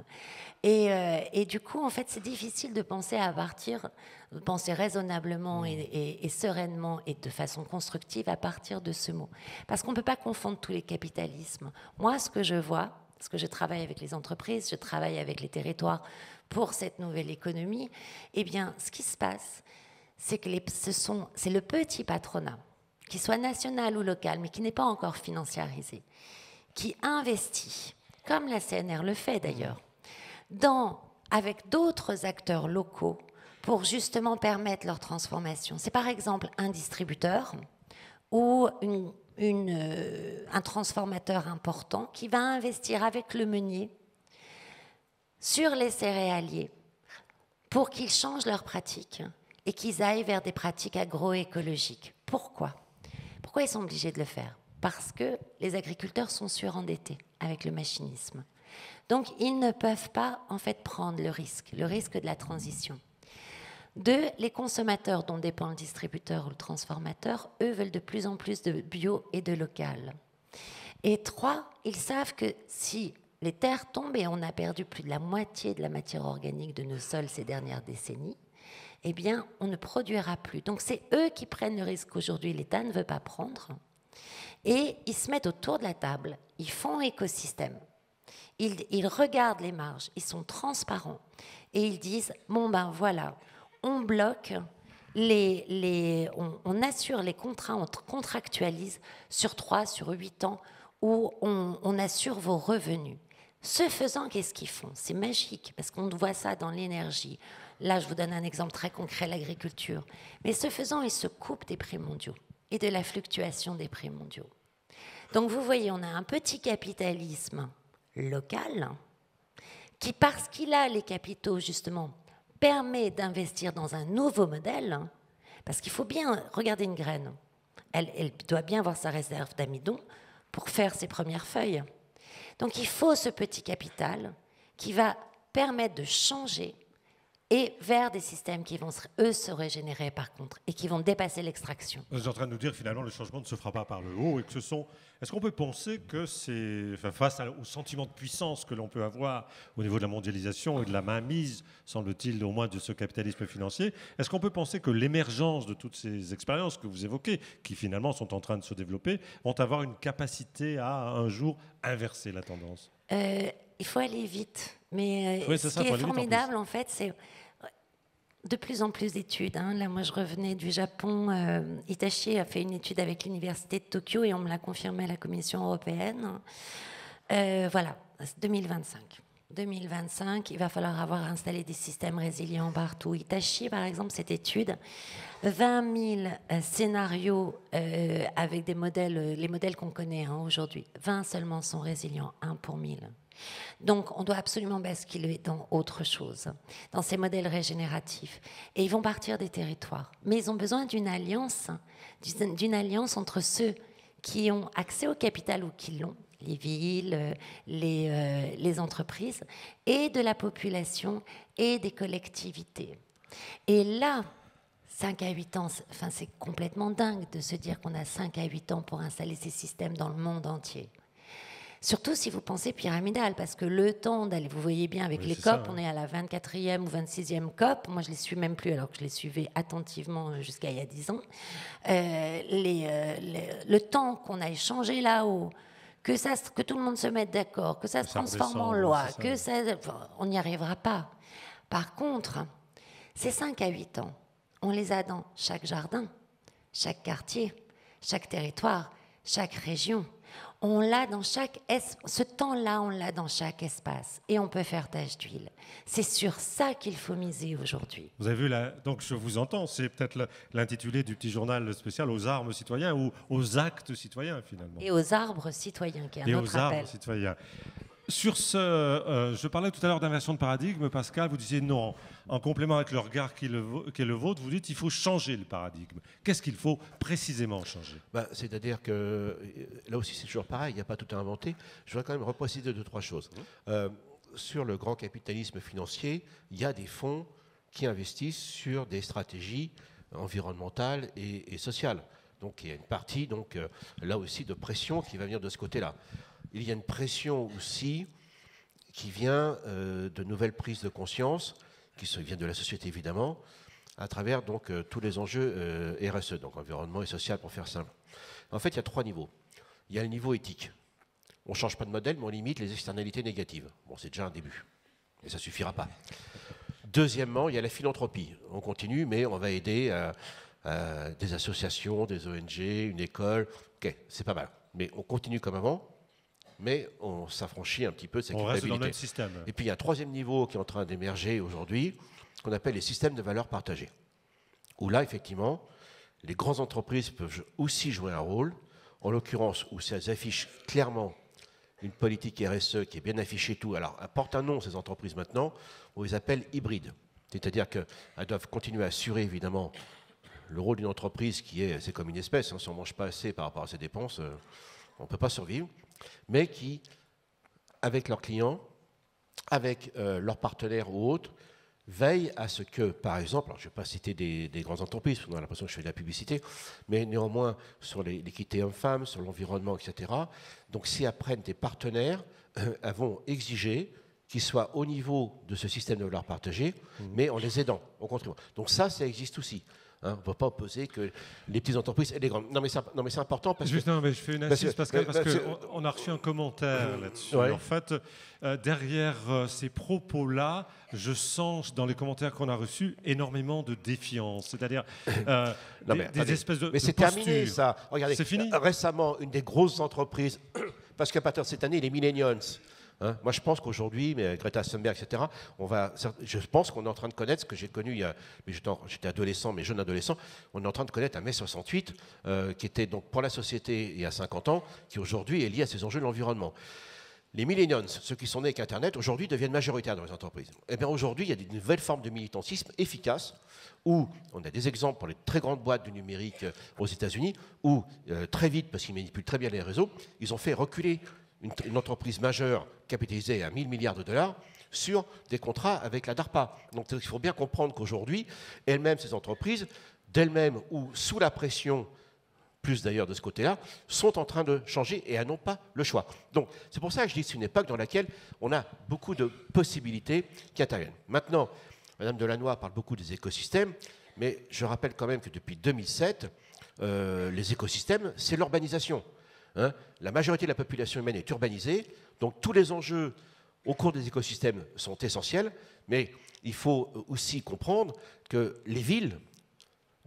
euh, et, du coup, en fait, c'est difficile de penser à partir, de penser raisonnablement et, et, sereinement et de façon constructive à partir de ce mot. Parce qu'on ne peut pas confondre tous les capitalismes. Moi, ce que je vois, parce que je travaille avec les entreprises, je travaille avec les territoires pour cette nouvelle économie, eh bien, ce qui se passe, c'est que ce sont, c'est le petit patronat, qu'il soit national ou local, mais qui n'est pas encore financiarisé, qui investit, comme la CNR le fait d'ailleurs, avec d'autres acteurs locaux pour justement permettre leur transformation. C'est par exemple un distributeur ou euh, un transformateur important qui va investir avec le meunier sur les céréaliers pour qu'ils changent leurs pratiques et qu'ils aillent vers des pratiques agroécologiques. Pourquoi? Pourquoi ils sont obligés de le faire? Parce que les agriculteurs sont surendettés avec le machinisme. Donc, ils ne peuvent pas en fait prendre le risque, le risque de la transition. Deux, les consommateurs dont dépend le distributeur ou le transformateur, eux veulent de plus en plus de bio et de local. Et trois, ils savent que si les terres tombent et on a perdu plus de la moitié de la matière organique de nos sols ces dernières décennies, eh bien, on ne produira plus. Donc, c'est eux qui prennent le risque qu'aujourd'hui l'État ne veut pas prendre. Et ils se mettent autour de la table, ils font écosystème. Ils, regardent les marges, ils sont transparents et ils disent bon ben voilà, on bloque les, on, assure les contrats, on contractualise sur 3, sur 8 ans où on assure vos revenus. Ce faisant, qu'est-ce qu'ils font? C'est magique parce qu'on voit ça dans l'énergie. Là, je vous donne un exemple très concret, l'agriculture. Mais ce faisant, ils se coupent des prix mondiaux et de la fluctuation des prix mondiaux. Donc vous voyez, on a un petit capitalisme local, qui, parce qu'il a les capitaux, justement, permet d'investir dans un nouveau modèle, parce qu'il faut bien regarder une graine. Elle, elle doit bien avoir sa réserve d'amidon pour faire ses premières feuilles. Donc il faut ce petit capital qui va permettre de changer et vers des systèmes qui vont, eux, se régénérer par contre, et qui vont dépasser l'extraction. Vous êtes en train de nous dire finalement le changement ne se fera pas par le haut, et que ce sont... Est-ce qu'on peut penser que c'est, enfin, face au sentiment de puissance que l'on peut avoir au niveau de la mondialisation et de la mainmise, semble-t-il, au moins de ce capitalisme financier, est-ce qu'on peut penser que l'émergence de toutes ces expériences que vous évoquez, qui finalement sont en train de se développer, vont avoir une capacité à un jour inverser la tendance? Euh, Il faut aller vite. Mais euh, ce qui est formidable, en, fait, c'est euh, de plus en plus d'études. Hein. Là, moi, je revenais du Japon. Euh, Itachi a fait une étude avec l'université de Tokyo et on me l'a confirmé à la Commission européenne. voilà, 2025. 2025, il va falloir avoir installé des systèmes résilients partout. Itachi, par exemple, cette étude, 20 000 scénarios avec des modèles, les modèles qu'on connaît hein, aujourd'hui. 20 seulement sont résilients, 1 pour 1000. Donc, on doit absolument basculer dans autre chose, dans ces modèles régénératifs. Et ils vont partir des territoires. Mais ils ont besoin d'une alliance, d'une alliance entre ceux qui ont accès au capital ou qui l'ont, les villes, les, euh, entreprises, et de la population et des collectivités. Et là, 5 à 8 ans, enfin, c'est complètement dingue de se dire qu'on a 5 à 8 ans pour installer ces systèmes dans le monde entier. Surtout si vous pensez pyramidal, parce que le temps d'aller, vous voyez bien avec les COP, on est à la 24e ou 26e COP. Moi, je les suis même plus, alors que je les suivais attentivement jusqu'à il y a 10 ans. Euh, euh, le temps qu'on a échangé là-haut, que, ça, que tout le monde se mette d'accord, que ça, se transforme en loi, que ça, on n'y arrivera pas. Par contre, ces 5 à 8 ans, on les a dans chaque jardin, chaque quartier, chaque territoire, chaque région on l'a dans chaque ce temps-là, on l'a dans chaque espace et on peut faire tâche d'huile. C'est sur ça qu'il faut miser aujourd'hui. Vous avez vu là, donc je vous entends, c'est peut-être l'intitulé du petit journal spécial aux armes citoyens ou aux actes citoyens finalement. Et aux arbres citoyens, qui est un et autre aux arbres citoyens. Sur ce, euh, je parlais tout à l'heure d'inversion de paradigme, Pascal, vous disiez non. En complément avec le regard qui est le, vôtre, vous dites qu'il faut changer le paradigme. Qu'est-ce qu'il faut précisément changer? Bah, C'est-à-dire que euh, là aussi c'est toujours pareil, il n'y a pas tout à inventer. Je voudrais quand même repréciser deux, trois choses. Euh, sur le grand capitalisme financier, il y a des fonds qui investissent sur des stratégies environnementales et, sociales. Donc il y a une partie, donc, là aussi, de pression qui va venir de ce côté-là il y a une pression aussi qui vient euh, de nouvelles prises de conscience, qui viennent de la société évidemment, à travers donc euh, tous les enjeux euh, RSE, donc environnement et social pour faire simple. En fait, il y a trois niveaux. Il y a le niveau éthique. On ne change pas de modèle, mais on limite les externalités négatives. Bon, c'est déjà un début. Et ça ne suffira pas. Deuxièmement, il y a la philanthropie. On continue, mais on va aider des associations, des ONG, une école. Ok, c'est pas mal. Mais on continue comme avant mais on s'affranchit un petit peu de cette on Reste dans le système. Et puis il y a un troisième niveau qui est en train d'émerger aujourd'hui, qu'on appelle les systèmes de valeurs partagées. Où là, effectivement, les grandes entreprises peuvent aussi jouer un rôle, en l'occurrence où elles affichent clairement une politique RSE qui est bien affichée tout. Alors, elles portent un nom, ces entreprises maintenant, on les appelle hybrides. C'est-à-dire qu'elles doivent continuer à assurer, évidemment, le rôle d'une entreprise qui est, c'est comme une espèce, hein. si on ne mange pas assez par rapport à ses dépenses, euh, on ne peut pas survivre mais qui, avec leurs clients, avec euh, leurs partenaires ou autres, veillent à ce que, par exemple, alors je ne vais pas citer des, grandes entreprises, on a l'impression que je fais de la publicité, mais néanmoins sur l'équité homme-femme, sur l'environnement, etc. Donc si apprennent des partenaires, euh, vont exiger qu'ils soient au niveau de ce système de valeurs partagées, mmh. mais en les aidant, en contribuant. Donc ça, ça existe aussi. Hein, on ne va pas opposer que les petites entreprises et les grandes. Non, mais c'est important parce Juste, que. Non, mais je fais une insiste, Pascal, parce qu'on a reçu un commentaire là-dessus. En fait, euh, derrière euh, ces propos-là, je sens dans les commentaires qu'on a reçus énormément de défiance. C'est-à-dire euh, des, espèces de. Mais c'est terminé, ça. Regardez, fini? Récemment, une des grosses entreprises, parce de cette année, les millennials Hein? Moi, je pense qu'aujourd'hui, mais Greta Thunberg, etc., on va, je pense qu'on est en train de connaître ce que j'ai connu il y a, j'étais adolescent, mais jeune adolescent, on est en train de connaître un mai 68, euh, qui était donc pour la société il y a 50 ans, qui aujourd'hui est lié à ces enjeux de l'environnement. Les millennials, ceux qui sont nés avec Internet, aujourd'hui deviennent majoritaires dans les entreprises. Eh bien aujourd'hui, il y a des nouvelles formes de militantisme efficaces où on a des exemples pour les très grandes boîtes du numérique euh, aux États-Unis, où euh, très vite, parce qu'ils manipulent très bien les réseaux, ils ont fait reculer une, entreprise majeure capitalisée à 1000 milliards de dollars sur des contrats avec la DARPA. Donc il faut bien comprendre qu'aujourd'hui, elles-mêmes, ces entreprises, d'elles-mêmes ou sous la pression, plus d'ailleurs de ce côté-là, sont en train de changer et elles n'ont pas le choix. Donc c'est pour ça que je dis que c'est une époque dans laquelle on a beaucoup de possibilités qui interviennent. Maintenant, Madame Delannoy parle beaucoup des écosystèmes, mais je rappelle quand même que depuis 2007, euh, les écosystèmes, c'est l'urbanisation. Hein. la majorité de la population humaine est urbanisée, donc tous les enjeux au cours des écosystèmes sont essentiels, mais il faut aussi comprendre que les villes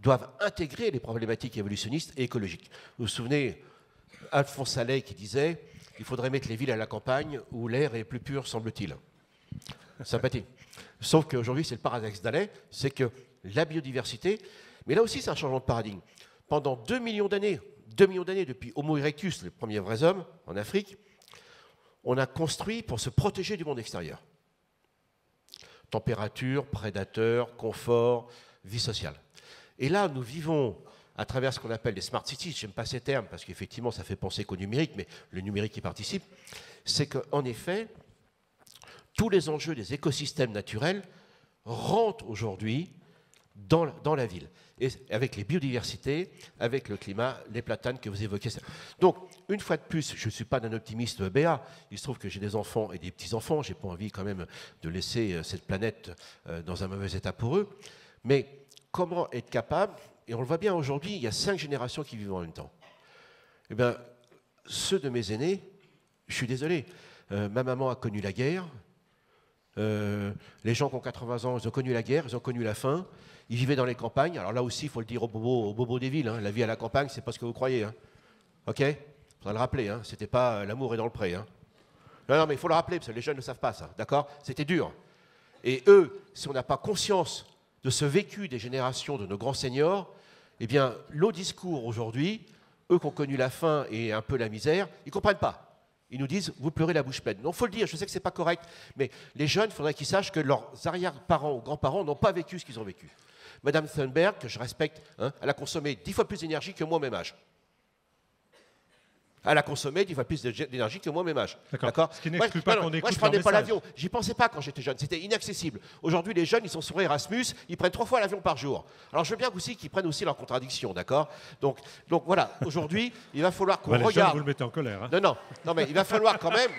doivent intégrer les problématiques évolutionnistes et écologiques. Vous vous souvenez, Alphonse Allais qui disait il faudrait mettre les villes à la campagne où l'air est plus pur, semble-t-il. Sympathie. Sauf qu'aujourd'hui, c'est le paradoxe d'Allais, c'est que la biodiversité, mais là aussi, c'est un changement de paradigme. Pendant 2 millions d'années, 2 millions d'années depuis Homo erectus, les premiers vrais hommes en Afrique, on a construit pour se protéger du monde extérieur. Température, prédateurs, confort, vie sociale. Et là, nous vivons à travers ce qu'on appelle les smart cities, j'aime pas ces termes parce qu'effectivement ça fait penser qu'au numérique, mais le numérique y participe, c'est qu'en effet, tous les enjeux des écosystèmes naturels rentrent aujourd'hui dans, la ville. Et avec les biodiversités, avec le climat, les platanes que vous évoquez. Donc, une fois de plus, je ne suis pas d'un optimiste béat. Il se trouve que j'ai des enfants et des petits-enfants. Je n'ai pas envie quand même de laisser euh, cette planète euh, dans un mauvais état pour eux. Mais comment être capable, et on le voit bien aujourd'hui, il y a cinq générations qui vivent en même temps. Eh bien, ceux de mes aînés, je suis désolé, euh, ma maman a connu la guerre, les gens qui ont 80 ans, ils ont connu la guerre, ils ont connu la faim, ils vivaient dans les campagnes. Alors là aussi, il faut le dire aux bobos, bobo des villes. Hein. La vie à la campagne, c'est pas ce que vous croyez. Hein. OK? Il faudra le rappeler. Hein. C'était pas euh, l'amour est dans le pré. Hein. Non, non, mais il faut le rappeler, parce que les jeunes ne savent pas ça. D'accord? C'était dur. Et eux, si on n'a pas conscience de ce vécu des générations de nos grands seniors, eh bien, l'eau discours aujourd'hui, eux qui ont connu la faim et un peu la misère, ils ne comprennent pas. Ils nous disent, vous pleurez la bouche pleine. Non, faut le dire, je sais que c'est pas correct, mais les jeunes, il faudrait qu'ils sachent que leurs arrière-parents ou grands-parents n'ont pas vécu ce qu'ils ont vécu. Madame Thunberg, que je respecte, hein, elle a consommé dix fois plus d'énergie que moi au même âge. Elle a consommé dix fois plus d'énergie que moi, même âge. D'accord. Ce qui n'exclut pas qu'on écoute Moi, je prenais pas l'avion. J'y pensais pas quand j'étais jeune. C'était inaccessible. Aujourd'hui, les jeunes, ils sont sur Erasmus, ils prennent trois fois l'avion par jour. Alors, je veux bien aussi qu'ils prennent aussi leurs contradictions, d'accord? Donc, donc voilà. Aujourd'hui, il va falloir qu'on bah, regarde. Jeunes, vous le mettez en colère. Hein. Non, non, non, mais il va falloir quand même.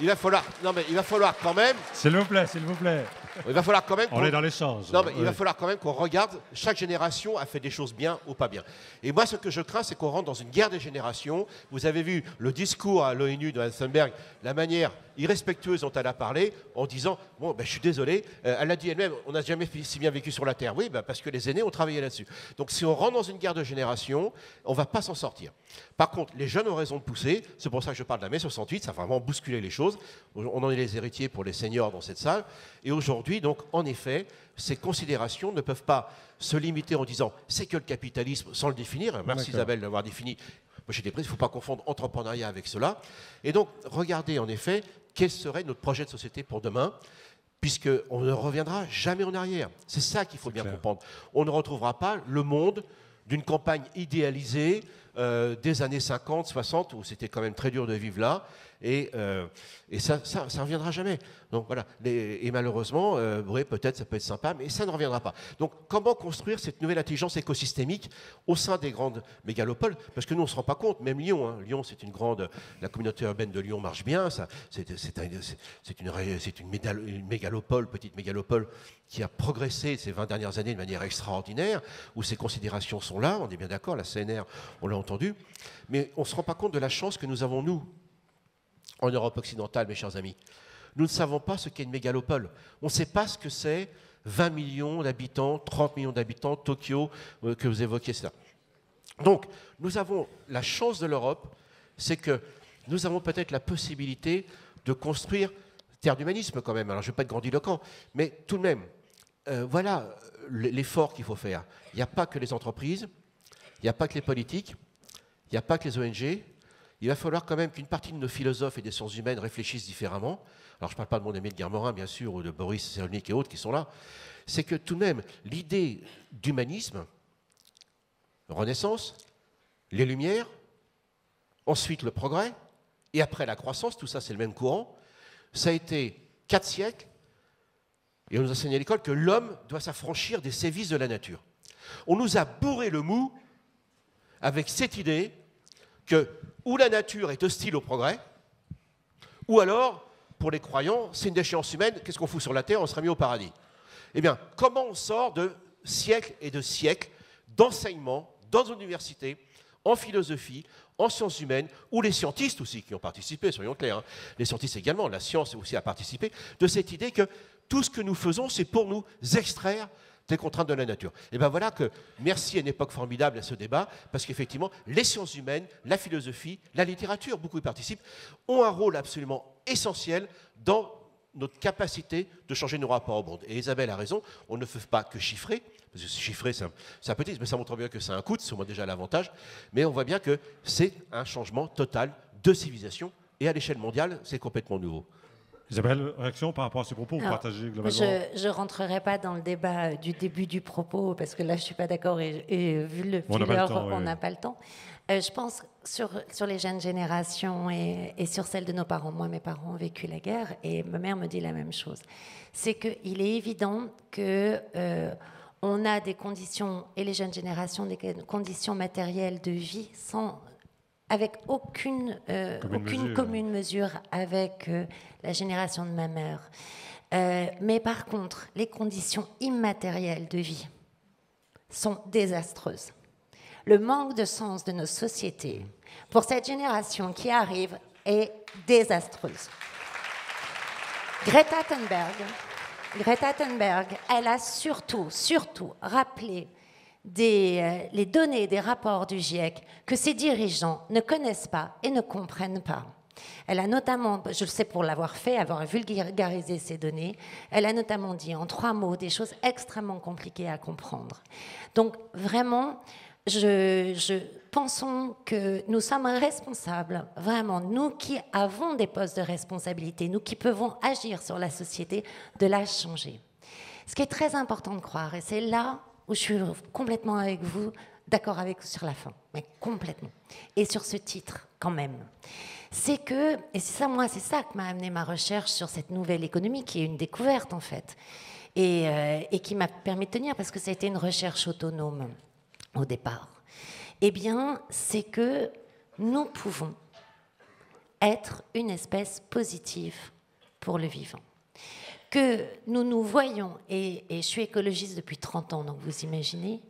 Il va falloir. Non, mais il va falloir quand même. S'il vous plaît, s'il vous plaît. Il va falloir quand même. On est dans l'échange. Non, mais il va falloir quand même qu'on regarde. Chaque génération a fait des choses bien ou pas bien. Et moi, ce que je crains, c'est qu'on rentre dans une guerre des générations. Vous avez vu le discours à l'ONU de Hansenberg, la manière irrespectueuse dont elle a parlé, en disant Bon, ben, je suis désolé. Euh, elle a dit elle-même On n'a jamais si bien vécu sur la Terre. Oui, ben, parce que les aînés ont travaillé là-dessus. Donc, si on rentre dans une guerre de génération, on ne va pas s'en sortir. Par contre, les jeunes ont raison de pousser. C'est pour ça que je parle de la mai 68. Ça a vraiment bousculé les choses. On en est les héritiers pour les seniors dans cette salle. Et aujourd'hui, donc, en effet, ces considérations ne peuvent pas se limiter en disant c'est que le capitalisme sans le définir. Merci Isabelle d'avoir défini. Moi, j'étais pris, il ne faut pas confondre entrepreneuriat avec cela. Et donc, regardez en effet quel serait notre projet de société pour demain puisqu'on ne reviendra jamais en arrière. C'est ça qu'il faut bien comprendre. On ne retrouvera pas le monde d'une campagne idéalisée euh, des années 50, 60, où c'était quand même très dur de vivre là, et, euh, ça, ça, reviendra jamais. Donc voilà. et malheureusement, euh, peut-être ça peut être sympa, mais ça ne reviendra pas. Donc comment construire cette nouvelle intelligence écosystémique au sein des grandes mégalopoles? Parce que nous, on ne se rend pas compte, même Lyon. Hein. Lyon, c'est une grande. La communauté urbaine de Lyon marche bien. C'est une, une, une mégalopole, petite mégalopole, qui a progressé ces 20 dernières années de manière extraordinaire, où ces considérations sont là. On est bien d'accord, la CNR, on l'a entendu. Mais on ne se rend pas compte de la chance que nous avons, nous, en Europe occidentale, mes chers amis. Nous ne savons pas ce qu'est une mégalopole. On ne sait pas ce que c'est 20 millions d'habitants, 30 millions d'habitants, Tokyo, euh, que vous évoquiez ça. Donc, nous avons la chance de l'Europe, c'est que nous avons peut-être la possibilité de construire terre d'humanisme quand même. Alors, je ne vais pas être grandiloquent, mais tout de même, euh, voilà l'effort qu'il faut faire. Il n'y a pas que les entreprises, il n'y a pas que les politiques, il n'y a pas que les ONG, il va falloir quand même qu'une partie de nos philosophes et des sciences humaines réfléchissent différemment. Alors je ne parle pas de mon ami de Guermorin, bien sûr, ou de Boris Cyrulnik et autres qui sont là. C'est que tout de même, l'idée d'humanisme, Renaissance, les Lumières, ensuite le progrès, et après la croissance, tout ça c'est le même courant, ça a été quatre siècles, et on nous enseigne à l'école que l'homme doit s'affranchir des sévices de la nature. On nous a bourré le mou avec cette idée que ou la nature est hostile au progrès, ou alors, pour les croyants, c'est une déchéance humaine, qu'est-ce qu'on fout sur la terre On sera mis au paradis. Eh bien, comment on sort de siècles et de siècles d'enseignement dans nos universités, en philosophie, en sciences humaines, ou les scientistes aussi qui ont participé, soyons clairs, hein. les scientistes également, la science aussi a participé, de cette idée que tout ce que nous faisons, c'est pour nous extraire des contraintes de la nature. Et bien voilà que merci à une époque formidable à ce débat, parce qu'effectivement, les sciences humaines, la philosophie, la littérature, beaucoup y participent, ont un rôle absolument essentiel dans notre capacité de changer nos rapports au monde. Et Isabelle a raison, on ne peut pas que chiffrer, parce que chiffrer, c'est un, petit, mais ça montre bien que c'est un coût, c'est au moins déjà l'avantage, mais on voit bien que c'est un changement total de civilisation, et à l'échelle mondiale, c'est complètement nouveau. Isabelle, réaction par rapport à ces propos, vous partagez globalement Je ne rentrerai pas dans le débat euh, du début du propos, parce que là, je ne suis pas d'accord, et, vu le on n'a pas, le temps. Euh, je pense sur, sur les jeunes générations et, et, sur celles de nos parents. Moi, mes parents ont vécu la guerre, et ma mère me dit la même chose. C'est qu'il est évident que... Euh, on a des conditions, et les jeunes générations, des conditions matérielles de vie sans, avec aucune, euh, commune, aucune mesure. commune mesure avec euh, la génération de ma mère. Euh, mais par contre, les conditions immatérielles de vie sont désastreuses. Le manque de sens de nos sociétés pour cette génération qui arrive est désastreuse. Greta Thunberg, Greta Thunberg, elle a surtout, surtout rappelé des, euh, les données des rapports du GIEC que ces dirigeants ne connaissent pas et ne comprennent pas. Elle a notamment, je le sais pour l'avoir fait, avoir vulgarisé ces données, elle a notamment dit en trois mots des choses extrêmement compliquées à comprendre. Donc vraiment, je, je pensons que nous sommes responsables, vraiment, nous qui avons des postes de responsabilité, nous qui pouvons agir sur la société, de la changer. Ce qui est très important de croire, et c'est là où je suis complètement avec vous, d'accord avec vous sur la fin, mais complètement. Et sur ce titre, quand même. C'est que, et c'est ça, moi, c'est ça que m'a amené ma recherche sur cette nouvelle économie, qui est une découverte, en fait, et, euh, et qui m'a permis de tenir, parce que ça a été une recherche autonome au départ. Eh bien, c'est que nous pouvons être une espèce positive pour le vivant que nous nous voyons, et, je suis écologiste depuis 30 ans, donc vous imaginez,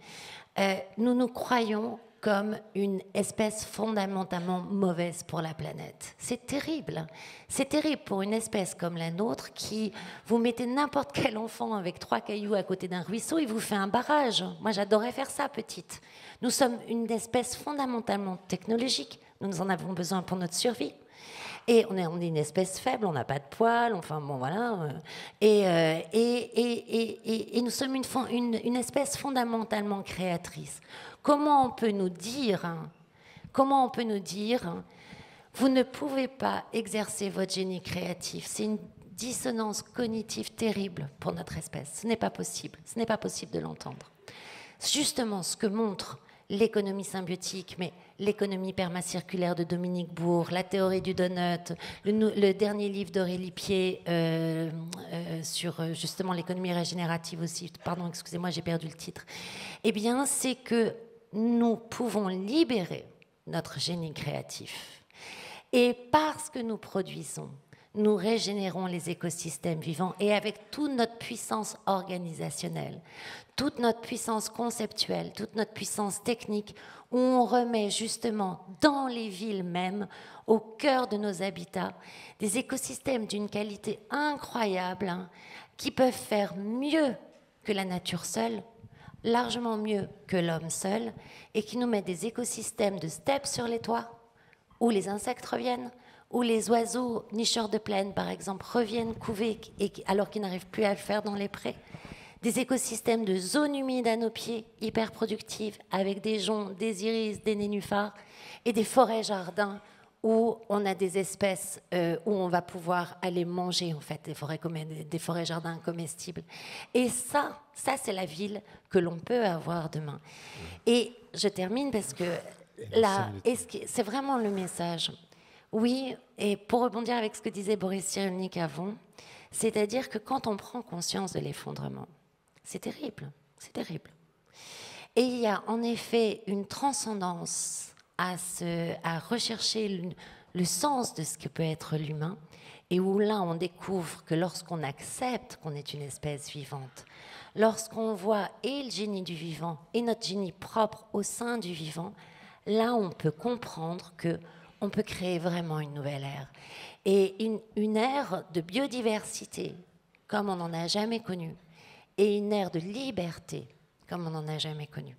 euh, nous nous croyons comme une espèce fondamentalement mauvaise pour la planète. C'est terrible. C'est terrible pour une espèce comme la nôtre qui, vous mettez n'importe quel enfant avec trois cailloux à côté d'un ruisseau, il vous fait un barrage. Moi, j'adorais faire ça, petite. Nous sommes une espèce fondamentalement technologique. Nous en avons besoin pour notre survie. Et on est, une espèce faible, on n'a pas de poils, enfin bon voilà. Euh. Euh, et, nous sommes une, une, une, espèce fondamentalement créatrice. Comment on peut nous dire, hein, comment on peut nous dire, hein, vous ne pouvez pas exercer votre génie créatif. C'est une dissonance cognitive terrible pour notre espèce. Ce n'est pas possible. Ce n'est pas possible de l'entendre. Justement, ce que montre l'économie symbiotique, mais l'économie permacirculaire de Dominique Bourg, la théorie du donut, le, dernier livre d'Aurélie Pied euh, euh, sur euh, justement l'économie régénérative aussi, pardon, excusez-moi, j'ai perdu le titre, eh bien, c'est que nous pouvons libérer notre génie créatif. Et parce que nous produisons, nous régénérons les écosystèmes vivants et avec toute notre puissance organisationnelle, toute notre puissance conceptuelle, toute notre puissance technique, où on remet justement dans les villes mêmes, au cœur de nos habitats, des écosystèmes d'une qualité incroyable, hein, qui peuvent faire mieux que la nature seule, largement mieux que l'homme seul, et qui nous mettent des écosystèmes de steppes sur les toits, où les insectes reviennent, où les oiseaux nicheurs de plaine, par exemple, reviennent couver alors qu'ils n'arrivent plus à le faire dans les prés des écosystèmes de zones humides à nos pieds, hyper productives, avec des joncs, des iris, des nénuphars, et des forêts-jardins où on a des espèces euh, où on va pouvoir aller manger, en fait, des forêts, des forêts-jardins comestibles. Et ça, ça, c'est la ville que l'on peut avoir demain. Et je termine parce que là, c'est vraiment le message. Oui, et pour rebondir avec ce que disait Boris Cyrulnik avant, c'est-à-dire que quand on prend conscience de l'effondrement, c'est terrible, c'est terrible. Et il y a en effet une transcendance à, rechercher le, le sens de ce que peut être l'humain, et où là on découvre que lorsqu'on accepte qu'on est une espèce vivante, lorsqu'on voit et le génie du vivant et notre génie propre au sein du vivant, là on peut comprendre que on peut créer vraiment une nouvelle ère. Et une, une ère de biodiversité, comme on n'en a jamais connu, et une ère de liberté comme on n'en a jamais connu.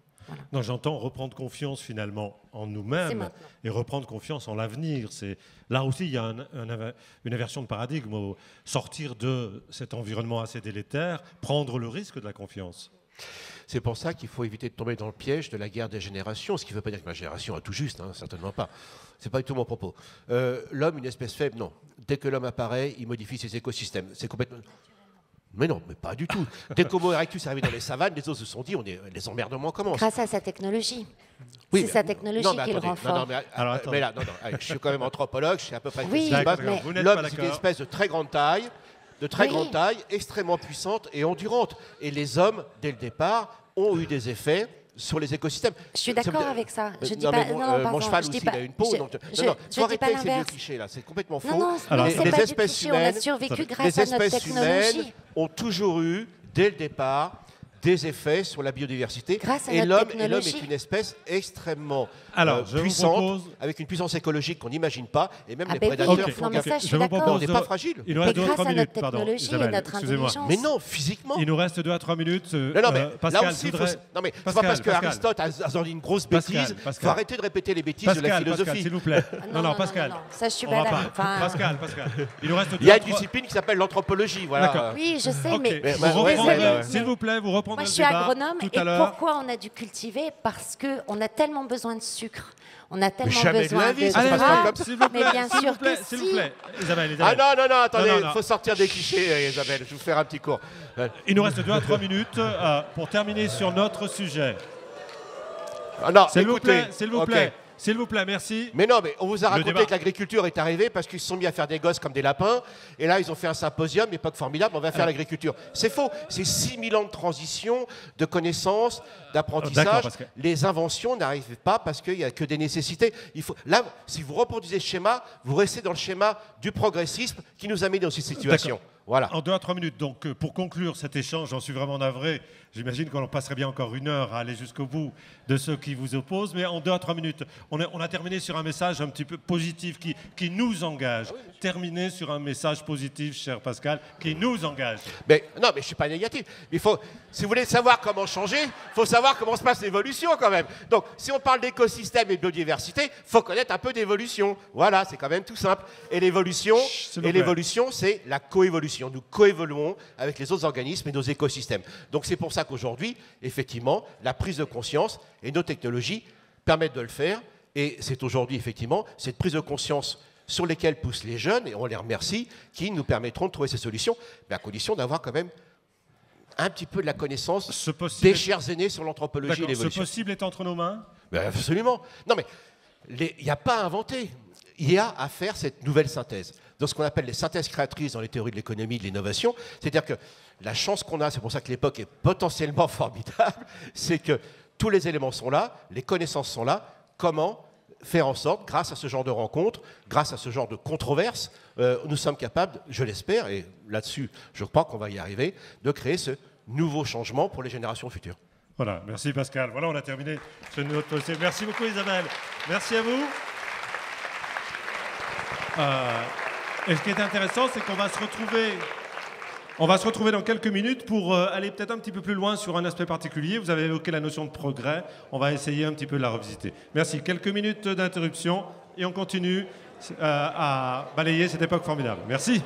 Non, j'entends reprendre confiance finalement en nous-mêmes et reprendre confiance en l'avenir. C'est là aussi il y a une inversion de paradigme. Sortir de cet environnement assez délétère, prendre le risque de la confiance. C'est pour ça qu'il faut éviter de tomber dans le piège de la guerre des générations, ce qui ne veut pas dire que ma génération a tout juste, hein, certainement pas. C'est pas du tout mon propos. Euh, l'homme, une espèce faible, non. Dès que l'homme apparaît, il modifie ses écosystèmes. C'est complètement. Mais non, mais pas du tout. Dès qu'Homo erectus est arrivé dans les savanes, les autres se sont dit, on est, les emmerdements commencent. Grâce à sa technologie. Oui, c'est sa technologie qui le renforce. mais, Alors, mais là, non, non, je suis quand même anthropologue, je sais à peu près oui, ce qui se passe. L'homme, c'est une espèce de très grande taille, de très grande taille, extrêmement puissante et endurante. Et les hommes, dès le départ, ont eu des effets sur les écosystèmes. Je suis d'accord avec ça. Je dis pas, mon, non, mon cheval aussi, il a une peau. Je, donc, je, non, non, faut arrêter avec ces vieux clichés là, c'est complètement faux. Non, non, Alors, les, les espèces humaines, on a survécu grâce à notre humaines ont toujours eu, dès le départ, des effets sur la biodiversité. Grâce à et l'homme est une espèce extrêmement Alors, euh, puissante, avec une puissance écologique qu'on n'imagine pas, et même ah les ben prédateurs oui. font non, mais ça, je suis d'accord. On n'est pas fragile. Il nous reste 2 à 3 minutes, pardon. Isabelle, excusez-moi. Mais non, physiquement. Il nous reste 2 à 3 minutes. Euh, non, non, mais Pascal, là aussi, faut... non, mais Pascal, pas parce qu'Aristote a, dit une grosse bêtise, il faut arrêter de répéter les bêtises de la philosophie. s'il vous plaît. Non, non, Pascal. Ça, je suis pas Pascal, Pascal. Il nous reste Il y a une discipline qui s'appelle l'anthropologie, voilà. Oui, je sais, mais... S'il vous plaît, vous reprendrai Moi, je suis débat agronome tout et à pourquoi on a dû cultiver Parce qu'on a tellement besoin de sucre. On a tellement jamais de besoin la vie, de ça se passe gras. pas comme ça. s'il vous plaît, Mais bien s'il sûr vous plaît, que s'il si. vous plaît. Isabelle, Ah Isabelle. non, non, non, attendez, il faut sortir des clichés, Isabelle. Je vais vous faire un petit cours. Il nous reste deux à trois minutes euh, pour terminer sur notre sujet. ah non, S'il vous plaît, s'il vous plaît, s'il vous plaît, merci. Mais non, mais on vous a raconté débat. que l'agriculture est arrivée parce qu'ils se sont mis à faire des gosses comme des lapins. Et là, ils ont fait un symposium, époque formidable, on va faire l'agriculture. C'est faux. C'est 6000 ans de transition, de connaissances, D'accord, d'apprentissage. que- Les inventions n'arrivent pas parce qu'il n'y a que des nécessités. Il faut... Là, si vous reproduisez ce schéma, vous restez dans le schéma du progressisme qui nous a mis dans cette situation. Voilà. En deux à trois minutes. Donc, euh, pour conclure cet échange, j'en suis vraiment navré. J'imagine qu'on en passerait bien encore une heure à aller jusqu'au bout de ceux qui vous opposent. Mais en deux à trois minutes, on, est- on a terminé sur un message un petit peu positif qui, qui nous engage. Terminer sur un message positif, cher Pascal, qui nous engage. Mais non, mais je suis pas négatif. Il faut, si vous voulez savoir comment changer, il faut savoir comment se passe l'évolution quand même. Donc, si on parle d'écosystème et de biodiversité, faut connaître un peu d'évolution. Voilà, c'est quand même tout simple. Et l'évolution, et l'évolution, c'est la coévolution. Nous coévoluons avec les autres organismes et nos écosystèmes. Donc, c'est pour ça qu'aujourd'hui, effectivement, la prise de conscience et nos technologies permettent de le faire. Et c'est aujourd'hui, effectivement, cette prise de conscience sur lesquelles poussent les jeunes, et on les remercie, qui nous permettront de trouver ces solutions, mais à condition d'avoir quand même un petit peu de la connaissance Ce des chers aînés sur l'anthropologie et D'accord, ce l'évolution. possible est entre nos mains? Ben, absolument. Non, mais il n'y a pas à inventer. Il y a à faire cette nouvelle synthèse. Dans ce qu'on appelle les synthèses créatrices dans les théories de l'économie, de l'innovation, c'est-à-dire que la chance qu'on a, c'est pour ça que l'époque est potentiellement formidable, c'est que tous les éléments sont là, les connaissances sont là. Comment faire en sorte, grâce à ce genre de rencontres, grâce à ce genre de controverses, euh, nous sommes capables, je l'espère, et là-dessus, je crois qu'on va y arriver, de créer ce nouveau changement pour les générations futures. Voilà, merci Pascal. Voilà, on a terminé ce notre dossier. Merci beaucoup Isabelle. Merci à vous. Euh, et ce qui est intéressant, c'est qu'on va se retrouver. On va se retrouver dans quelques minutes pour euh, aller peut-être un petit peu plus loin sur un aspect particulier. Vous avez évoqué la notion de progrès. On va essayer un petit peu de la revisiter. Merci. Quelques minutes d'interruption et on continue euh, à balayer cette époque formidable. Merci.